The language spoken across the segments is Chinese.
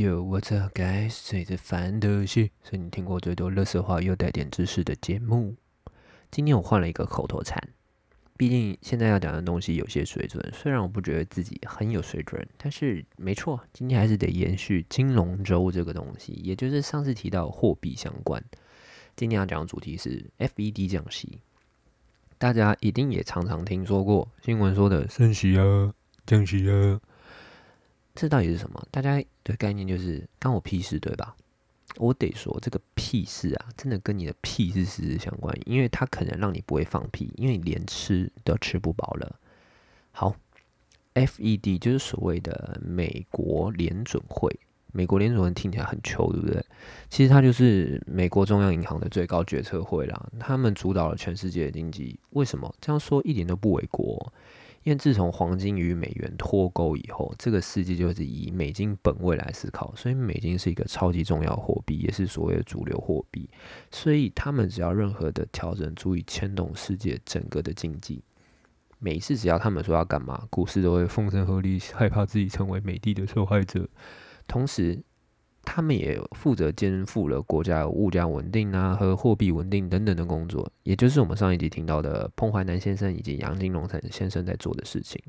有我这该随着烦的是，是你听过最多乐色话又带点知识的节目。今天我换了一个口头禅，毕竟现在要讲的东西有些水准。虽然我不觉得自己很有水准，但是没错，今天还是得延续金融周这个东西，也就是上次提到货币相关。今天要讲的主题是 FED 降息，大家一定也常常听说过新闻说的升息啊、降息啊。这到底是什么？大家的概念就是关我屁事，对吧？我得说，这个屁事啊，真的跟你的屁事实质相关，因为它可能让你不会放屁，因为你连吃都吃不饱了。好，FED 就是所谓的美国联准会，美国联准会听起来很穷，对不对？其实它就是美国中央银行的最高决策会啦，他们主导了全世界的经济。为什么这样说一点都不为过？因为自从黄金与美元脱钩以后，这个世界就是以美金本位来思考，所以美金是一个超级重要货币，也是所谓的主流货币。所以他们只要任何的调整，足以牵动世界整个的经济。每一次只要他们说要干嘛，股市都会风声鹤唳，害怕自己成为美帝的受害者。同时，他们也负责肩负了国家物价稳定啊和货币稳定等等的工作，也就是我们上一集听到的彭淮南先生以及杨金龙先生在做的事情。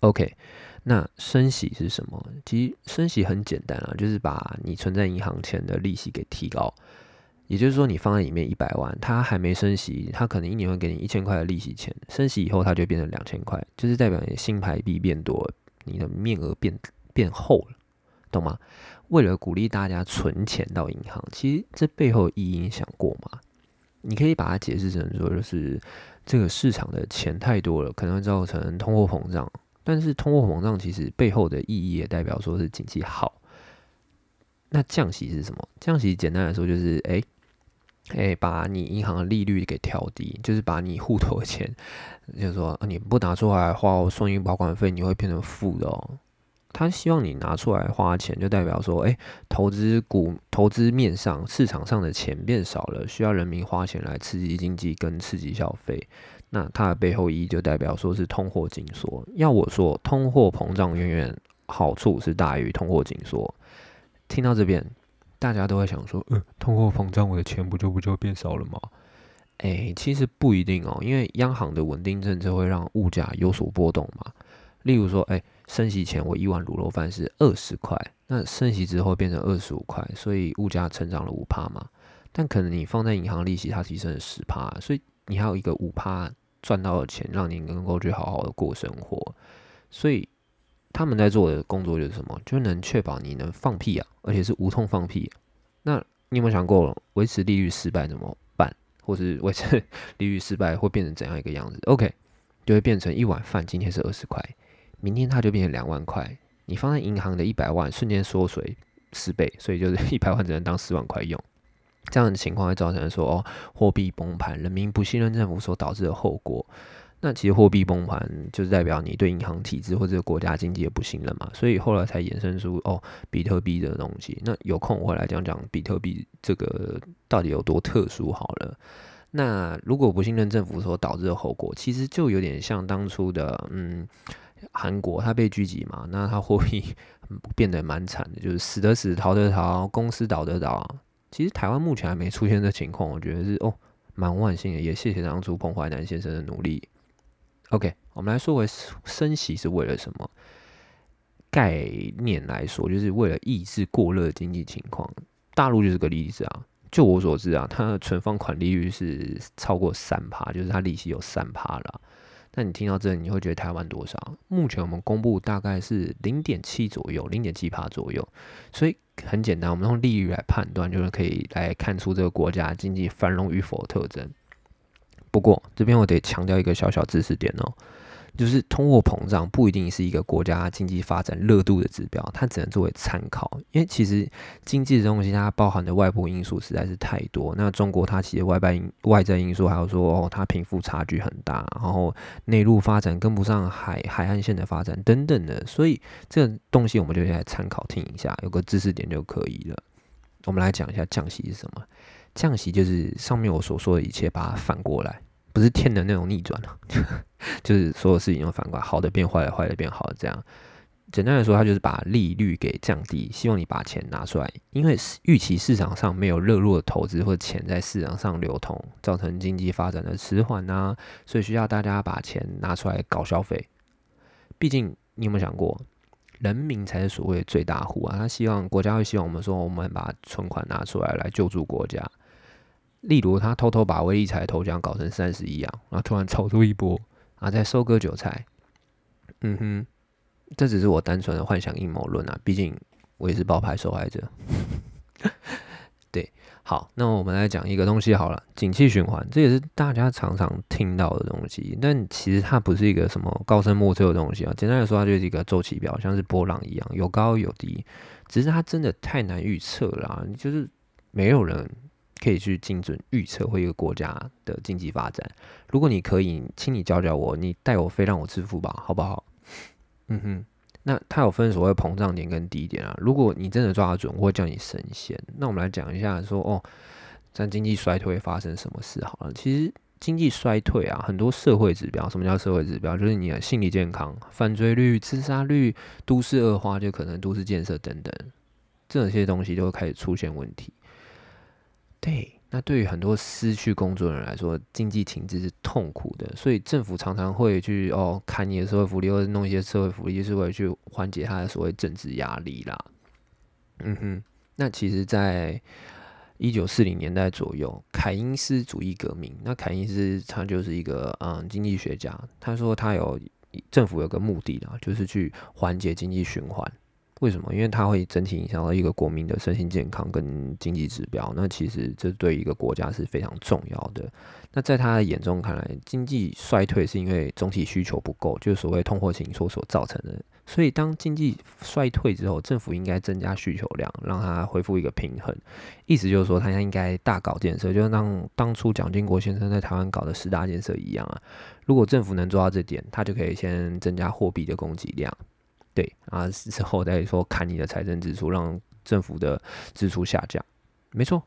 OK，那升息是什么？其实升息很简单啊，就是把你存在银行钱的利息给提高。也就是说，你放在里面一百万，它还没升息，它可能一年会给你一千块的利息钱。升息以后，它就变成两千块，就是代表你新台币变多，你的面额变变厚了，懂吗？为了鼓励大家存钱到银行，其实这背后意义想过吗？你可以把它解释成说，就是这个市场的钱太多了，可能会造成通货膨胀。但是通货膨胀其实背后的意义也代表说是经济好。那降息是什么？降息简单来说就是，哎哎，把你银行的利率给调低，就是把你户头的钱，就是说你不拿出来花，我送你保管费，你会变成负的哦。他希望你拿出来花钱，就代表说，哎，投资股、投资面上市场上的钱变少了，需要人民花钱来刺激经济跟刺激消费。那它的背后意义就代表说是通货紧缩。要我说，通货膨胀远远好处是大于通货紧缩。听到这边，大家都会想说，嗯，通货膨胀，我的钱不就不就变少了吗？哎，其实不一定哦，因为央行的稳定政策会让物价有所波动嘛。例如说，哎。升息前我一碗卤肉饭是二十块，那升息之后变成二十五块，所以物价成长了五趴嘛。但可能你放在银行利息它提升了十趴，所以你还有一个五趴赚到的钱，让你能够去好好的过生活。所以他们在做的工作就是什么？就能确保你能放屁啊，而且是无痛放屁。那你有没有想过，维持利率失败怎么办？或是维持利率失败会变成怎样一个样子？OK，就会变成一碗饭今天是二十块。明天它就变成两万块，你放在银行的一百万瞬间缩水十倍，所以就是 一百万只能当十万块用。这样的情况会造成说哦，货币崩盘，人民不信任政府所导致的后果。那其实货币崩盘就是代表你对银行体制或者国家经济的不信任嘛，所以后来才衍生出哦比特币的东西。那有空我会来讲讲比特币这个到底有多特殊好了。那如果不信任政府所导致的后果，其实就有点像当初的嗯。韩国他被狙击嘛，那他货币 变得蛮惨的，就是死的死，逃的逃，公司倒的倒。其实台湾目前还没出现这情况，我觉得是哦，蛮万幸的，也谢谢当初彭淮南先生的努力。OK，我们来说回升息是为了什么概念来说，就是为了抑制过热经济情况。大陆就是个例子啊，就我所知啊，它的存放款利率是超过三趴，就是它利息有三趴了。那你听到这，你会觉得台湾多少？目前我们公布大概是零点七左右，零点七帕左右。所以很简单，我们用利率来判断，就是可以来看出这个国家经济繁荣与否的特征。不过这边我得强调一个小小知识点哦。就是通货膨胀不一定是一个国家经济发展热度的指标，它只能作为参考。因为其实经济的东西它包含的外部因素实在是太多。那中国它其实外外外在因素还有说哦，它贫富差距很大，然后内陆发展跟不上海海岸线的发展等等的，所以这个东西我们就来参考听一下，有个知识点就可以了。我们来讲一下降息是什么？降息就是上面我所说的一切，把它反过来。不是天的那种逆转 就是所有事情都反过来，好的变坏了，坏的变好的，这样简单来说，它就是把利率给降低，希望你把钱拿出来，因为预期市场上没有热络的投资或钱在市场上流通，造成经济发展的迟缓呐，所以需要大家把钱拿出来搞消费。毕竟，你有没有想过，人民才是所谓最大户啊？他希望国家会希望我们说，我们把存款拿出来来救助国家。例如，他偷偷把威力彩头奖搞成三十亿啊，然后突然炒出一波啊，再收割韭菜。嗯哼。这只是我单纯的幻想阴谋论啊，毕竟我也是爆牌受害者。对，好，那我们来讲一个东西好了，景气循环，这也是大家常常听到的东西，但其实它不是一个什么高深莫测的东西啊。简单来说，它就是一个周期表，像是波浪一样，有高有低。只是它真的太难预测了，就是没有人可以去精准预测会一个国家的经济发展。如果你可以，请你教教我，你带我飞让我致富吧，好不好？嗯哼，那它有分所谓膨胀点跟低点啊。如果你真的抓得准，我会叫你神仙。那我们来讲一下，说哦，在经济衰退会发生什么事？好了，其实经济衰退啊，很多社会指标，什么叫社会指标？就是你的心理健康、犯罪率、自杀率、都市恶化，就可能都市建设等等，这些东西都会开始出现问题。对。那对于很多失去工作的人来说，经济停滞是痛苦的，所以政府常常会去哦砍你的社会福利，或者弄一些社会福利，就是为了去缓解他的所谓政治压力啦。嗯哼，那其实，在一九四零年代左右，凯因斯主义革命，那凯因斯他就是一个嗯经济学家，他说他有政府有个目的啦，就是去缓解经济循环。为什么？因为它会整体影响到一个国民的身心健康跟经济指标。那其实这对一个国家是非常重要的。那在他的眼中看来，经济衰退是因为总体需求不够，就是所谓通货紧缩所造成的。所以当经济衰退之后，政府应该增加需求量，让它恢复一个平衡。意思就是说，他应该大搞建设，就像当初蒋经国先生在台湾搞的十大建设一样啊。如果政府能做到这点，他就可以先增加货币的供给量。对啊，之后再说砍你的财政支出，让政府的支出下降，没错。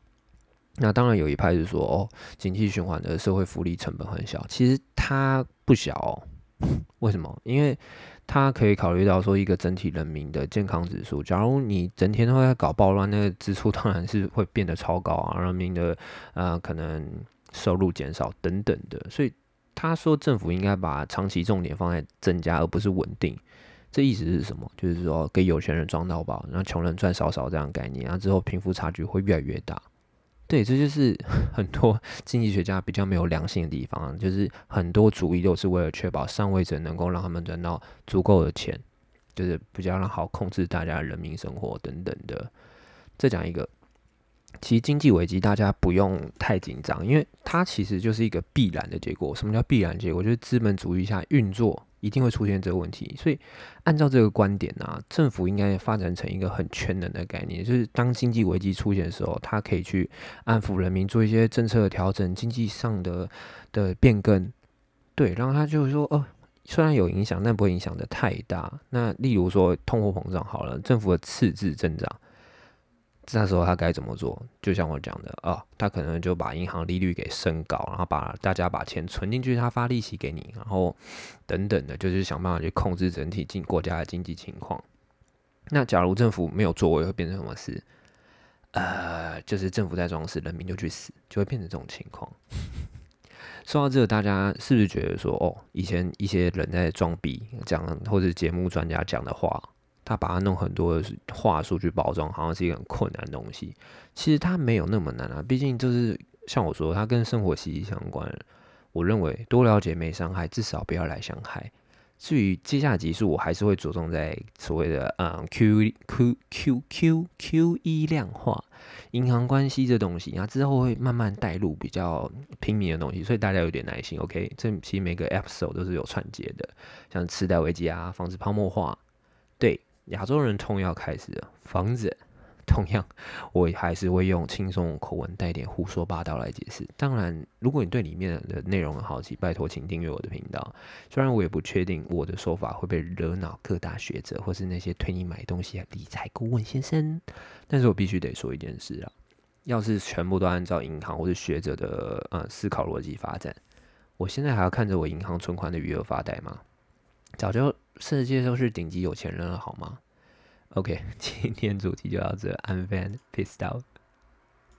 那当然有一派是说，哦，经济循环的社会福利成本很小，其实它不小。哦。为什么？因为它可以考虑到说一个整体人民的健康指数。假如你整天都在搞暴乱，那个支出当然是会变得超高啊，人民的呃可能收入减少等等的。所以他说政府应该把长期重点放在增加，而不是稳定。这意思是什么？就是说给有钱人装到宝，然后穷人赚少少这样概念，然后之后贫富差距会越来越大。对，这就是 很多经济学家比较没有良心的地方，就是很多主义都是为了确保上位者能够让他们赚到足够的钱，就是比较好控制大家的人民生活等等的。再讲一个，其实经济危机大家不用太紧张，因为它其实就是一个必然的结果。什么叫必然结果？就是资本主义下运作。一定会出现这个问题，所以按照这个观点呢，政府应该发展成一个很全能的概念，就是当经济危机出现的时候，它可以去安抚人民，做一些政策的调整，经济上的的变更，对，然后他就是说，哦，虽然有影响，但不会影响的太大。那例如说通货膨胀好了，政府的赤字增长。那时候他该怎么做？就像我讲的啊，他可能就把银行利率给升高，然后把大家把钱存进去，他发利息给你，然后等等的，就是想办法去控制整体经国家的经济情况。那假如政府没有作为，会变成什么事？呃，就是政府在装死，人民就去死，就会变成这种情况。说到这个，大家是不是觉得说，哦，以前一些人在装逼讲，或者节目专家讲的话？他把它弄很多话术去包装，好像是一个很困难的东西。其实它没有那么难啊，毕竟就是像我说，它跟生活息息相关。我认为多了解没伤害，至少不要来伤害。至于接下来集数，我还是会着重在所谓的嗯 Q Q Q Q Q E 量化银行关系这东西，然后之后会慢慢带入比较平民的东西，所以大家有点耐心。OK，这其实每个 episode 都是有串接的，像次贷危机啊，防止泡沫化，对。亚洲人痛要开始了，房子同样，我还是会用轻松口吻带点胡说八道来解释。当然，如果你对里面的内容很好奇，拜托请订阅我的频道。虽然我也不确定我的说法会被惹恼各大学者或是那些推你买东西的理财顾问先生，但是我必须得说一件事啊，要是全部都按照银行或是学者的呃思考逻辑发展，我现在还要看着我银行存款的余额发呆吗？早就世界都是顶级有钱人了，好吗？OK，今天主题就到这，I'm fan pissed out。